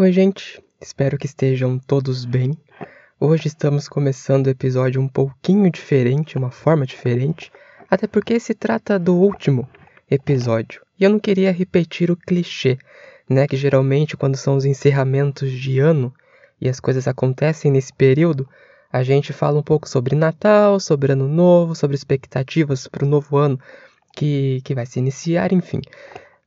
Oi, gente, espero que estejam todos bem. Hoje estamos começando o episódio um pouquinho diferente, uma forma diferente, até porque se trata do último episódio. E eu não queria repetir o clichê, né, que geralmente quando são os encerramentos de ano e as coisas acontecem nesse período, a gente fala um pouco sobre Natal, sobre Ano Novo, sobre expectativas para o novo ano que, que vai se iniciar, enfim.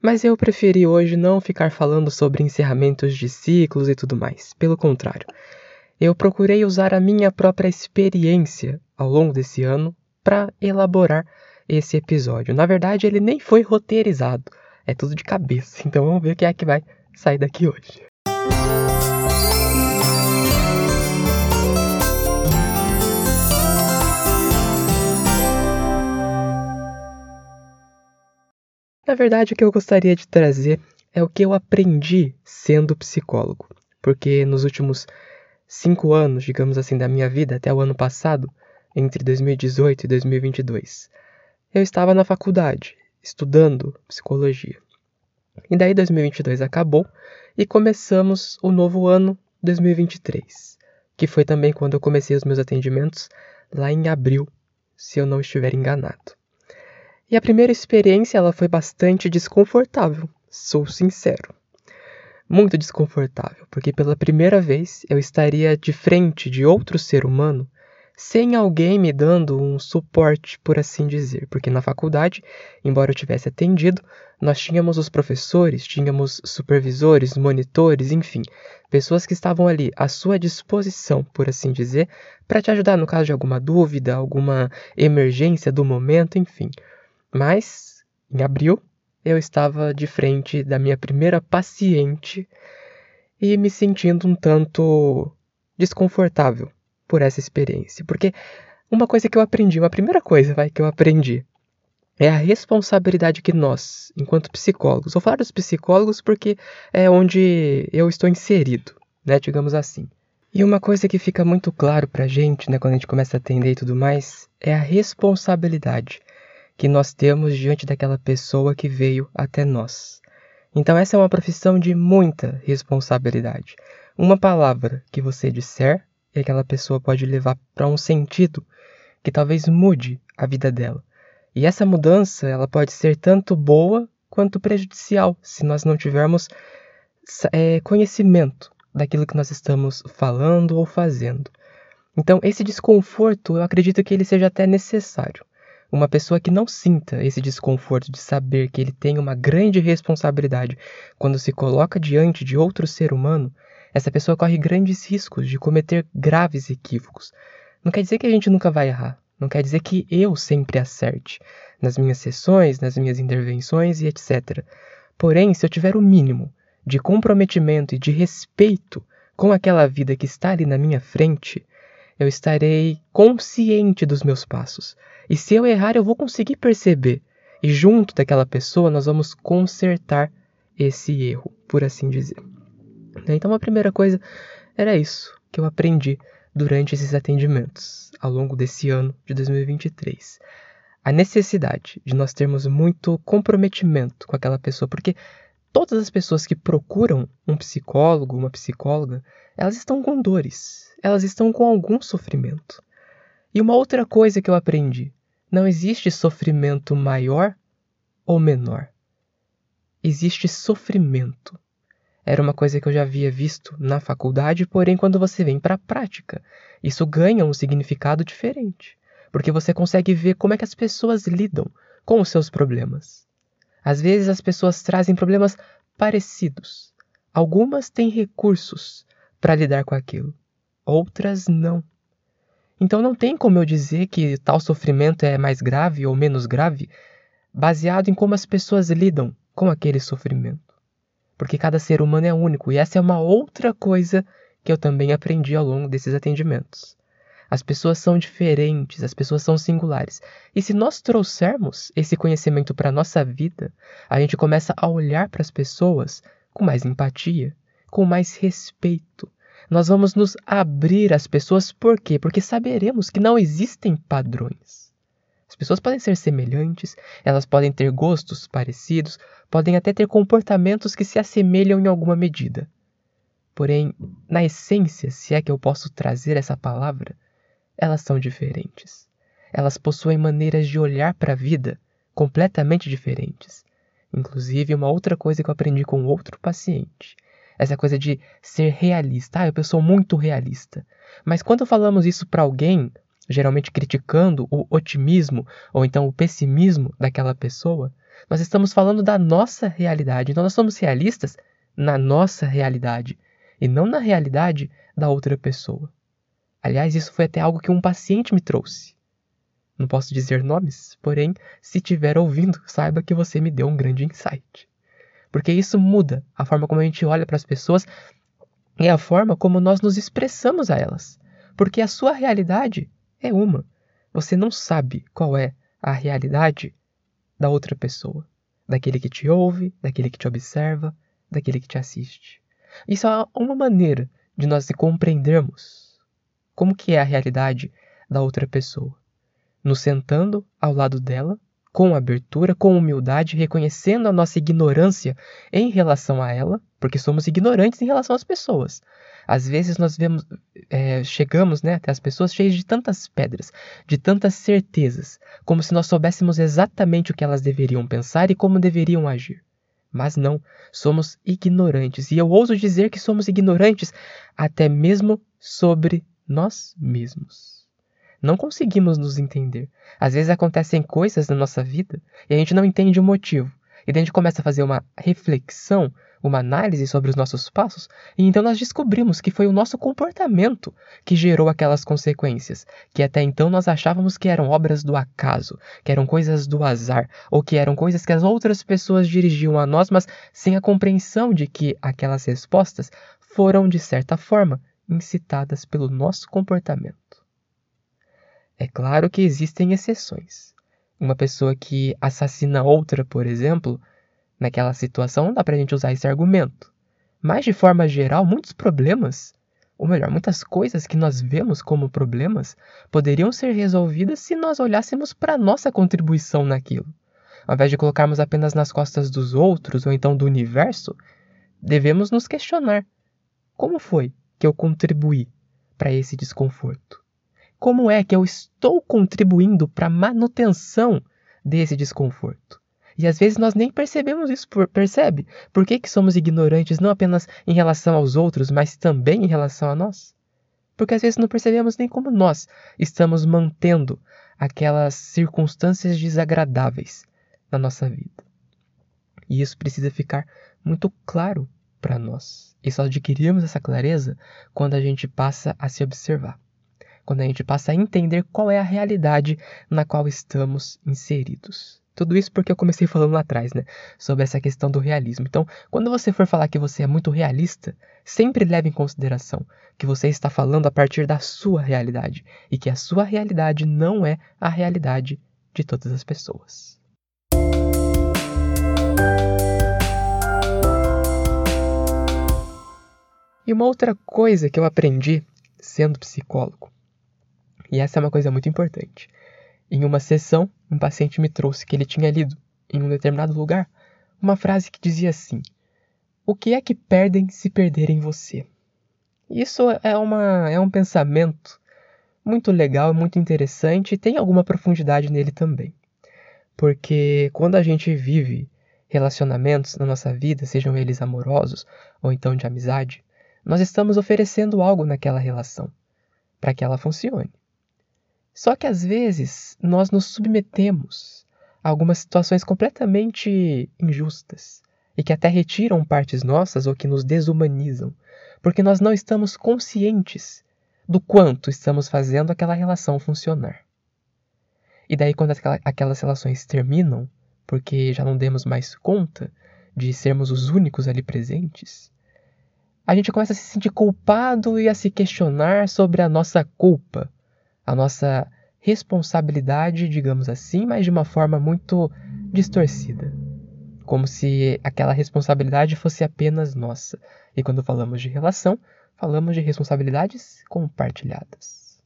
Mas eu preferi hoje não ficar falando sobre encerramentos de ciclos e tudo mais. Pelo contrário, eu procurei usar a minha própria experiência ao longo desse ano para elaborar esse episódio. Na verdade, ele nem foi roteirizado, é tudo de cabeça. Então vamos ver o que é que vai sair daqui hoje. Na verdade, o que eu gostaria de trazer é o que eu aprendi sendo psicólogo. Porque nos últimos cinco anos, digamos assim, da minha vida, até o ano passado, entre 2018 e 2022, eu estava na faculdade, estudando psicologia. E daí 2022 acabou e começamos o novo ano 2023, que foi também quando eu comecei os meus atendimentos lá em abril, se eu não estiver enganado. E a primeira experiência ela foi bastante desconfortável, sou sincero. Muito desconfortável, porque pela primeira vez eu estaria de frente de outro ser humano sem alguém me dando um suporte, por assim dizer, porque na faculdade, embora eu tivesse atendido, nós tínhamos os professores, tínhamos supervisores, monitores, enfim, pessoas que estavam ali à sua disposição, por assim dizer, para te ajudar no caso de alguma dúvida, alguma emergência do momento, enfim. Mas, em abril, eu estava de frente da minha primeira paciente e me sentindo um tanto desconfortável por essa experiência. Porque uma coisa que eu aprendi, uma primeira coisa vai, que eu aprendi, é a responsabilidade que nós, enquanto psicólogos, vou falar dos psicólogos porque é onde eu estou inserido, né, digamos assim. E uma coisa que fica muito claro pra gente, né, quando a gente começa a atender e tudo mais, é a responsabilidade que nós temos diante daquela pessoa que veio até nós. Então, essa é uma profissão de muita responsabilidade. Uma palavra que você disser e aquela pessoa pode levar para um sentido que talvez mude a vida dela. E essa mudança ela pode ser tanto boa quanto prejudicial se nós não tivermos é, conhecimento daquilo que nós estamos falando ou fazendo. Então, esse desconforto, eu acredito que ele seja até necessário. Uma pessoa que não sinta esse desconforto de saber que ele tem uma grande responsabilidade quando se coloca diante de outro ser humano, essa pessoa corre grandes riscos de cometer graves equívocos. Não quer dizer que a gente nunca vai errar. Não quer dizer que eu sempre acerte nas minhas sessões, nas minhas intervenções e etc. Porém, se eu tiver o mínimo de comprometimento e de respeito com aquela vida que está ali na minha frente, eu estarei consciente dos meus passos. E se eu errar, eu vou conseguir perceber. E junto daquela pessoa, nós vamos consertar esse erro, por assim dizer. Então, a primeira coisa era isso que eu aprendi durante esses atendimentos ao longo desse ano de 2023. A necessidade de nós termos muito comprometimento com aquela pessoa, porque todas as pessoas que procuram um psicólogo, uma psicóloga, elas estão com dores, elas estão com algum sofrimento. E uma outra coisa que eu aprendi: não existe sofrimento maior ou menor. Existe sofrimento. Era uma coisa que eu já havia visto na faculdade, porém, quando você vem para a prática, isso ganha um significado diferente, porque você consegue ver como é que as pessoas lidam com os seus problemas. Às vezes as pessoas trazem problemas parecidos. Algumas têm recursos para lidar com aquilo, outras não. Então não tem como eu dizer que tal sofrimento é mais grave ou menos grave baseado em como as pessoas lidam com aquele sofrimento. Porque cada ser humano é único e essa é uma outra coisa que eu também aprendi ao longo desses atendimentos. As pessoas são diferentes, as pessoas são singulares. E se nós trouxermos esse conhecimento para a nossa vida, a gente começa a olhar para as pessoas com mais empatia, com mais respeito. Nós vamos nos abrir às pessoas por quê? Porque saberemos que não existem padrões. As pessoas podem ser semelhantes, elas podem ter gostos parecidos, podem até ter comportamentos que se assemelham em alguma medida. porém, na essência, se é que eu posso trazer essa palavra, elas são diferentes. Elas possuem maneiras de olhar para a vida completamente diferentes. Inclusive, uma outra coisa que eu aprendi com outro paciente. Essa coisa de ser realista. Ah, eu sou muito realista. Mas quando falamos isso para alguém, geralmente criticando o otimismo ou então o pessimismo daquela pessoa, nós estamos falando da nossa realidade. Então nós somos realistas na nossa realidade e não na realidade da outra pessoa. Aliás, isso foi até algo que um paciente me trouxe. Não posso dizer nomes, porém, se estiver ouvindo, saiba que você me deu um grande insight. Porque isso muda a forma como a gente olha para as pessoas e a forma como nós nos expressamos a elas. Porque a sua realidade é uma. Você não sabe qual é a realidade da outra pessoa, daquele que te ouve, daquele que te observa, daquele que te assiste. Isso é uma maneira de nós compreendermos como que é a realidade da outra pessoa nos sentando ao lado dela, com abertura, com humildade, reconhecendo a nossa ignorância em relação a ela, porque somos ignorantes em relação às pessoas. Às vezes nós vemos, é, chegamos né, até as pessoas cheias de tantas pedras, de tantas certezas, como se nós soubéssemos exatamente o que elas deveriam pensar e como deveriam agir. Mas não, somos ignorantes. E eu ouso dizer que somos ignorantes até mesmo sobre nós mesmos não conseguimos nos entender. Às vezes acontecem coisas na nossa vida e a gente não entende o motivo. E daí a gente começa a fazer uma reflexão, uma análise sobre os nossos passos, e então nós descobrimos que foi o nosso comportamento que gerou aquelas consequências, que até então nós achávamos que eram obras do acaso, que eram coisas do azar, ou que eram coisas que as outras pessoas dirigiam a nós, mas sem a compreensão de que aquelas respostas foram, de certa forma, incitadas pelo nosso comportamento. É claro que existem exceções. Uma pessoa que assassina outra, por exemplo, naquela situação dá pra gente usar esse argumento. Mas de forma geral, muitos problemas, ou melhor, muitas coisas que nós vemos como problemas, poderiam ser resolvidas se nós olhássemos para nossa contribuição naquilo. Ao invés de colocarmos apenas nas costas dos outros ou então do universo, devemos nos questionar: como foi que eu contribuí para esse desconforto? como é que eu estou contribuindo para a manutenção desse desconforto. E às vezes nós nem percebemos isso, percebe? Por que, que somos ignorantes não apenas em relação aos outros, mas também em relação a nós? Porque às vezes não percebemos nem como nós estamos mantendo aquelas circunstâncias desagradáveis na nossa vida. E isso precisa ficar muito claro para nós. E só adquirimos essa clareza quando a gente passa a se observar quando a gente passa a entender qual é a realidade na qual estamos inseridos. Tudo isso porque eu comecei falando lá atrás, né? Sobre essa questão do realismo. Então, quando você for falar que você é muito realista, sempre leve em consideração que você está falando a partir da sua realidade e que a sua realidade não é a realidade de todas as pessoas. E uma outra coisa que eu aprendi sendo psicólogo e essa é uma coisa muito importante. Em uma sessão, um paciente me trouxe que ele tinha lido, em um determinado lugar, uma frase que dizia assim: O que é que perdem se perderem você? Isso é, uma, é um pensamento muito legal, muito interessante e tem alguma profundidade nele também. Porque quando a gente vive relacionamentos na nossa vida, sejam eles amorosos ou então de amizade, nós estamos oferecendo algo naquela relação para que ela funcione. Só que às vezes nós nos submetemos a algumas situações completamente injustas e que até retiram partes nossas ou que nos desumanizam, porque nós não estamos conscientes do quanto estamos fazendo aquela relação funcionar. E daí, quando aquelas relações terminam, porque já não demos mais conta de sermos os únicos ali presentes, a gente começa a se sentir culpado e a se questionar sobre a nossa culpa a nossa responsabilidade, digamos assim, mas de uma forma muito distorcida. Como se aquela responsabilidade fosse apenas nossa. E quando falamos de relação, falamos de responsabilidades compartilhadas.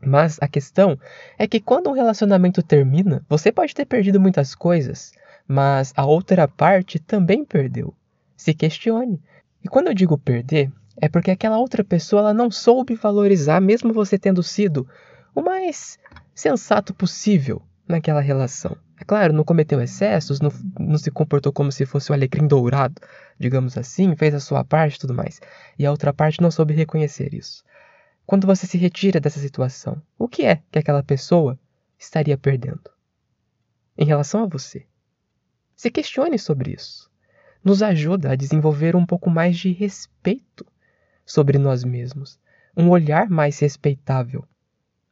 Mas a questão é que quando um relacionamento termina, você pode ter perdido muitas coisas, mas a outra parte também perdeu. Se questione. E quando eu digo perder, é porque aquela outra pessoa ela não soube valorizar, mesmo você tendo sido o mais sensato possível naquela relação. É claro, não cometeu excessos, não, não se comportou como se fosse o alecrim dourado, digamos assim, fez a sua parte e tudo mais. E a outra parte não soube reconhecer isso. Quando você se retira dessa situação, o que é que aquela pessoa estaria perdendo? Em relação a você. Se questione sobre isso. Nos ajuda a desenvolver um pouco mais de respeito sobre nós mesmos, um olhar mais respeitável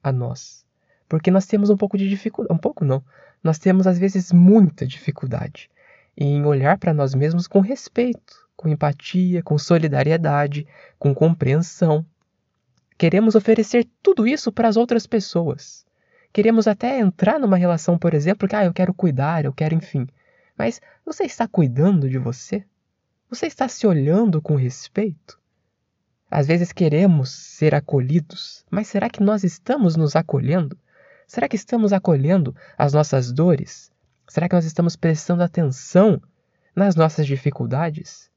a nós. Porque nós temos um pouco de dificuldade, um pouco não, nós temos às vezes muita dificuldade em olhar para nós mesmos com respeito, com empatia, com solidariedade, com compreensão. Queremos oferecer tudo isso para as outras pessoas. Queremos até entrar numa relação, por exemplo, que ah, eu quero cuidar, eu quero, enfim. Mas você está cuidando de você? Você está se olhando com respeito? Às vezes queremos ser acolhidos, mas será que nós estamos nos acolhendo? Será que estamos acolhendo as nossas dores? Será que nós estamos prestando atenção nas nossas dificuldades?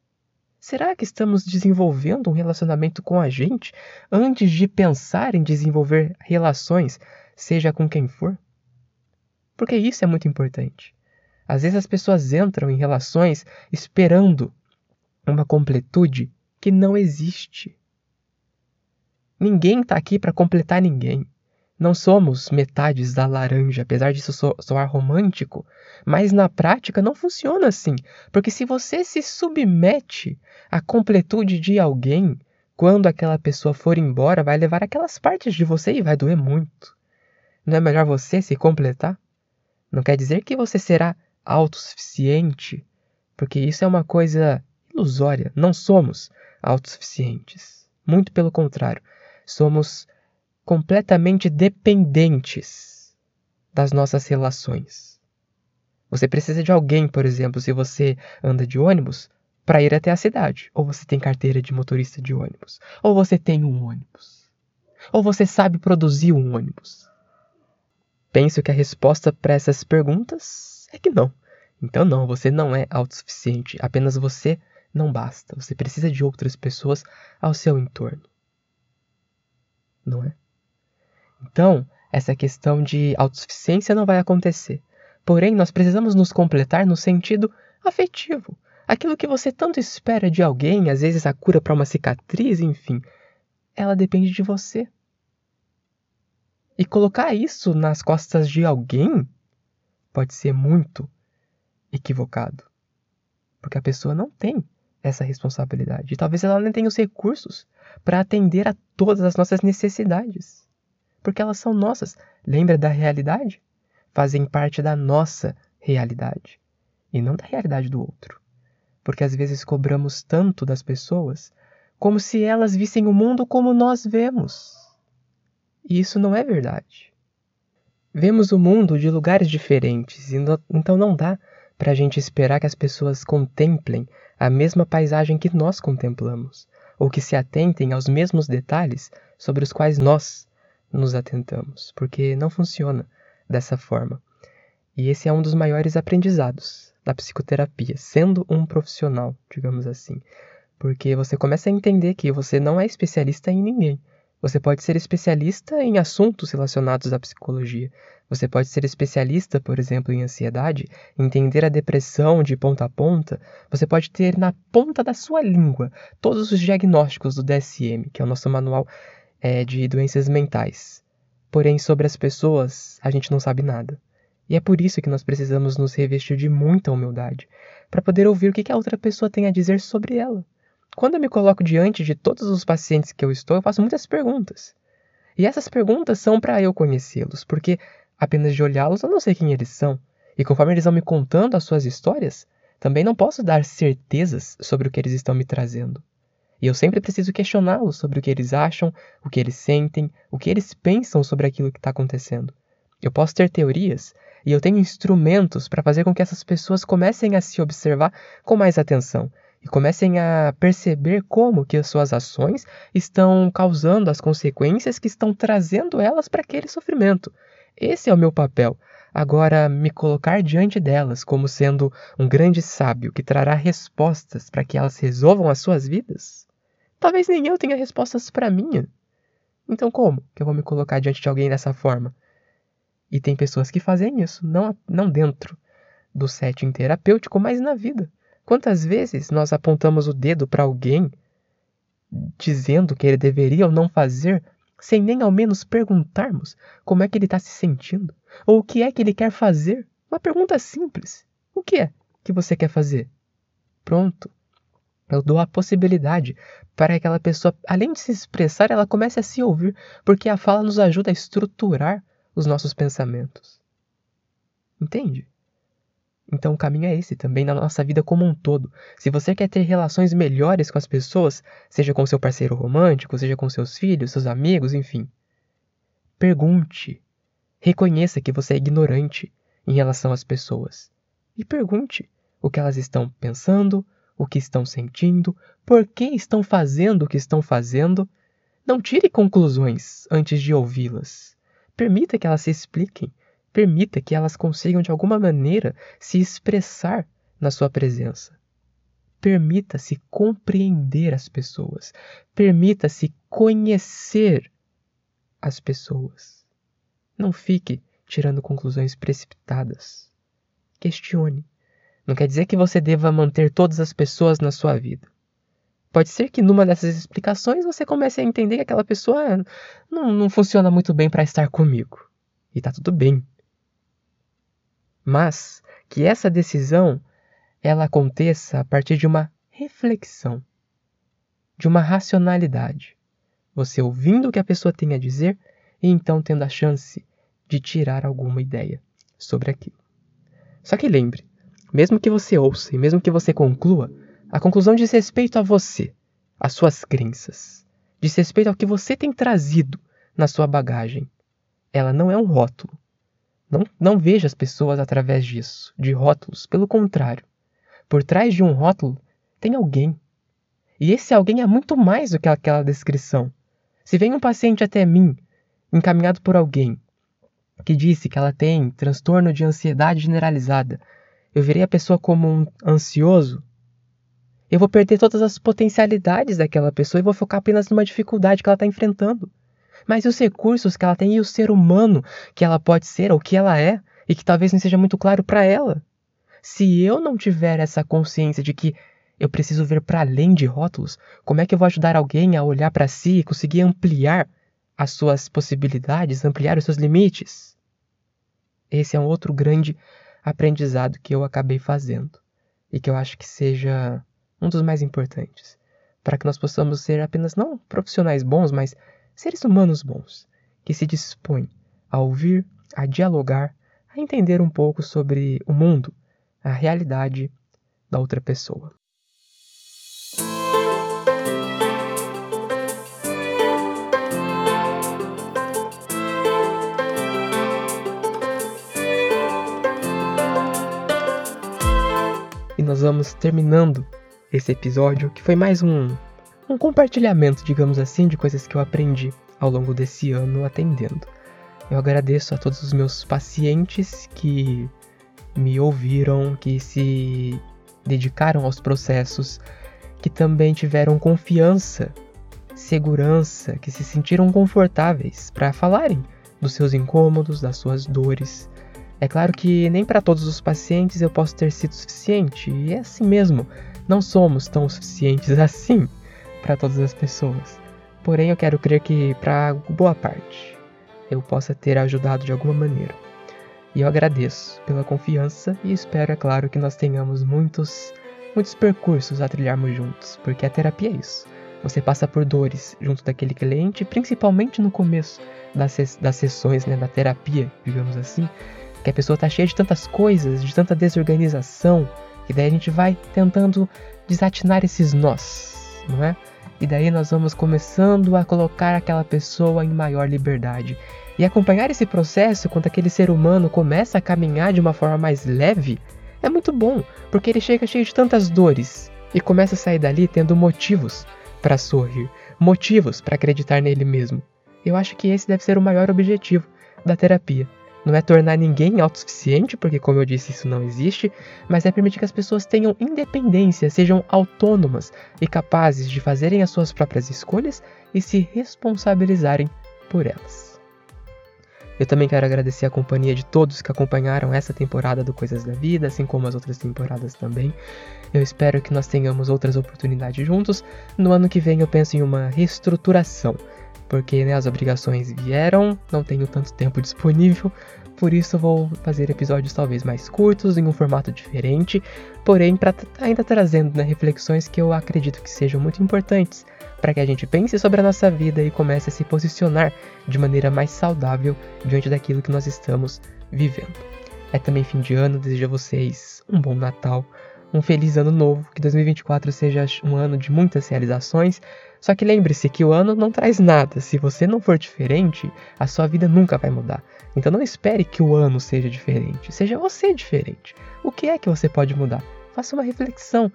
Será que estamos desenvolvendo um relacionamento com a gente antes de pensar em desenvolver relações, seja com quem for? Porque isso é muito importante. Às vezes as pessoas entram em relações esperando uma completude que não existe. Ninguém está aqui para completar ninguém. Não somos metades da laranja, apesar disso soar romântico, mas na prática não funciona assim, porque se você se submete à completude de alguém, quando aquela pessoa for embora, vai levar aquelas partes de você e vai doer muito. Não é melhor você se completar? Não quer dizer que você será autossuficiente, porque isso é uma coisa ilusória. Não somos autossuficientes. Muito pelo contrário, somos completamente dependentes das nossas relações. Você precisa de alguém, por exemplo, se você anda de ônibus, para ir até a cidade, ou você tem carteira de motorista de ônibus, ou você tem um ônibus, ou você sabe produzir um ônibus. Penso que a resposta para essas perguntas é que não. Então, não, você não é autossuficiente, apenas você não basta. Você precisa de outras pessoas ao seu entorno. Não é? Então, essa questão de autossuficiência não vai acontecer. Porém, nós precisamos nos completar no sentido afetivo. Aquilo que você tanto espera de alguém, às vezes a cura para uma cicatriz, enfim, ela depende de você. E colocar isso nas costas de alguém pode ser muito equivocado. Porque a pessoa não tem essa responsabilidade. E talvez ela nem tenha os recursos para atender a todas as nossas necessidades porque elas são nossas. Lembra da realidade? Fazem parte da nossa realidade e não da realidade do outro. Porque às vezes cobramos tanto das pessoas como se elas vissem o mundo como nós vemos. E isso não é verdade. Vemos o mundo de lugares diferentes, então não dá para a gente esperar que as pessoas contemplem a mesma paisagem que nós contemplamos, ou que se atentem aos mesmos detalhes sobre os quais nós nos atentamos, porque não funciona dessa forma. E esse é um dos maiores aprendizados da psicoterapia, sendo um profissional, digamos assim. Porque você começa a entender que você não é especialista em ninguém. Você pode ser especialista em assuntos relacionados à psicologia. Você pode ser especialista, por exemplo, em ansiedade, entender a depressão de ponta a ponta. Você pode ter na ponta da sua língua todos os diagnósticos do DSM, que é o nosso manual é, de doenças mentais. Porém, sobre as pessoas, a gente não sabe nada. E é por isso que nós precisamos nos revestir de muita humildade, para poder ouvir o que a outra pessoa tem a dizer sobre ela. Quando eu me coloco diante de todos os pacientes que eu estou, eu faço muitas perguntas. E essas perguntas são para eu conhecê-los, porque apenas de olhá-los eu não sei quem eles são. E conforme eles vão me contando as suas histórias, também não posso dar certezas sobre o que eles estão me trazendo. E eu sempre preciso questioná-los sobre o que eles acham, o que eles sentem, o que eles pensam sobre aquilo que está acontecendo. Eu posso ter teorias e eu tenho instrumentos para fazer com que essas pessoas comecem a se observar com mais atenção e comecem a perceber como que as suas ações estão causando as consequências que estão trazendo elas para aquele sofrimento. Esse é o meu papel. agora me colocar diante delas como sendo um grande sábio que trará respostas para que elas resolvam as suas vidas? Talvez nem eu tenha respostas para minha. Então como que eu vou me colocar diante de alguém dessa forma? E tem pessoas que fazem isso, não, não dentro do setting terapêutico, mas na vida. Quantas vezes nós apontamos o dedo para alguém dizendo que ele deveria ou não fazer, sem nem ao menos perguntarmos como é que ele está se sentindo? Ou o que é que ele quer fazer? Uma pergunta simples. O que é que você quer fazer? Pronto. Eu dou a possibilidade para que aquela pessoa, além de se expressar, ela comece a se ouvir, porque a fala nos ajuda a estruturar os nossos pensamentos. Entende? Então o caminho é esse também na nossa vida como um todo. Se você quer ter relações melhores com as pessoas, seja com seu parceiro romântico, seja com seus filhos, seus amigos, enfim, pergunte. Reconheça que você é ignorante em relação às pessoas. E pergunte o que elas estão pensando, o que estão sentindo, por que estão fazendo o que estão fazendo. Não tire conclusões antes de ouvi-las. Permita que elas se expliquem. Permita que elas consigam de alguma maneira se expressar na sua presença. Permita-se compreender as pessoas. Permita-se conhecer as pessoas. Não fique tirando conclusões precipitadas. Questione. Não quer dizer que você deva manter todas as pessoas na sua vida. Pode ser que numa dessas explicações você comece a entender que aquela pessoa não, não funciona muito bem para estar comigo. E tá tudo bem mas que essa decisão ela aconteça a partir de uma reflexão, de uma racionalidade. Você ouvindo o que a pessoa tem a dizer e então tendo a chance de tirar alguma ideia sobre aquilo. Só que lembre, mesmo que você ouça e mesmo que você conclua, a conclusão diz respeito a você, às suas crenças, diz respeito ao que você tem trazido na sua bagagem. Ela não é um rótulo, não, não veja as pessoas através disso, de rótulos. Pelo contrário, por trás de um rótulo tem alguém. E esse alguém é muito mais do que aquela descrição. Se vem um paciente até mim, encaminhado por alguém, que disse que ela tem transtorno de ansiedade generalizada, eu verei a pessoa como um ansioso, eu vou perder todas as potencialidades daquela pessoa e vou focar apenas numa dificuldade que ela está enfrentando mas e os recursos que ela tem e o ser humano que ela pode ser ou que ela é e que talvez não seja muito claro para ela. Se eu não tiver essa consciência de que eu preciso ver para além de rótulos, como é que eu vou ajudar alguém a olhar para si e conseguir ampliar as suas possibilidades, ampliar os seus limites? Esse é um outro grande aprendizado que eu acabei fazendo e que eu acho que seja um dos mais importantes para que nós possamos ser apenas não profissionais bons, mas seres humanos bons, que se dispõem a ouvir, a dialogar, a entender um pouco sobre o mundo, a realidade da outra pessoa. E nós vamos terminando esse episódio, que foi mais um um compartilhamento, digamos assim, de coisas que eu aprendi ao longo desse ano atendendo. Eu agradeço a todos os meus pacientes que me ouviram, que se dedicaram aos processos, que também tiveram confiança, segurança, que se sentiram confortáveis para falarem dos seus incômodos, das suas dores. É claro que nem para todos os pacientes eu posso ter sido suficiente, e é assim mesmo, não somos tão suficientes assim para todas as pessoas. Porém, eu quero crer que para boa parte eu possa ter ajudado de alguma maneira. E eu agradeço pela confiança e espero, é claro, que nós tenhamos muitos, muitos percursos a trilharmos juntos, porque a terapia é isso. Você passa por dores junto daquele cliente, principalmente no começo das, das sessões, né, da terapia, digamos assim, que a pessoa está cheia de tantas coisas, de tanta desorganização, e daí a gente vai tentando desatinar esses nós, não é? E daí nós vamos começando a colocar aquela pessoa em maior liberdade. E acompanhar esse processo quando aquele ser humano começa a caminhar de uma forma mais leve é muito bom, porque ele chega cheio de tantas dores e começa a sair dali tendo motivos para sorrir, motivos para acreditar nele mesmo. Eu acho que esse deve ser o maior objetivo da terapia, não é tornar ninguém autossuficiente, porque, como eu disse, isso não existe, mas é permitir que as pessoas tenham independência, sejam autônomas e capazes de fazerem as suas próprias escolhas e se responsabilizarem por elas. Eu também quero agradecer a companhia de todos que acompanharam essa temporada do Coisas da Vida, assim como as outras temporadas também. Eu espero que nós tenhamos outras oportunidades juntos. No ano que vem eu penso em uma reestruturação porque né, as obrigações vieram, não tenho tanto tempo disponível, por isso vou fazer episódios talvez mais curtos, em um formato diferente, porém pra, ainda trazendo né, reflexões que eu acredito que sejam muito importantes para que a gente pense sobre a nossa vida e comece a se posicionar de maneira mais saudável diante daquilo que nós estamos vivendo. É também fim de ano, desejo a vocês um bom Natal, um feliz ano novo, que 2024 seja um ano de muitas realizações. Só que lembre-se que o ano não traz nada. Se você não for diferente, a sua vida nunca vai mudar. Então não espere que o ano seja diferente. Seja você diferente. O que é que você pode mudar? Faça uma reflexão,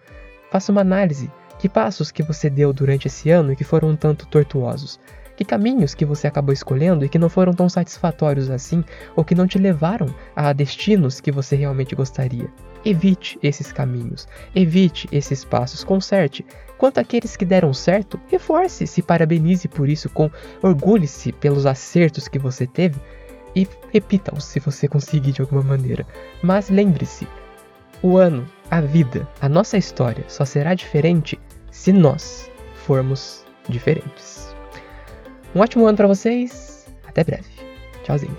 faça uma análise. Que passos que você deu durante esse ano e que foram um tanto tortuosos? Que caminhos que você acabou escolhendo e que não foram tão satisfatórios assim, ou que não te levaram a destinos que você realmente gostaria? Evite esses caminhos, evite esses passos, conserte. Quanto àqueles que deram certo, reforce-se, parabenize por isso, com orgulhe-se pelos acertos que você teve e repita-os se você conseguir de alguma maneira. Mas lembre-se, o ano, a vida, a nossa história só será diferente se nós formos diferentes. Um ótimo ano para vocês, até breve. Tchauzinho.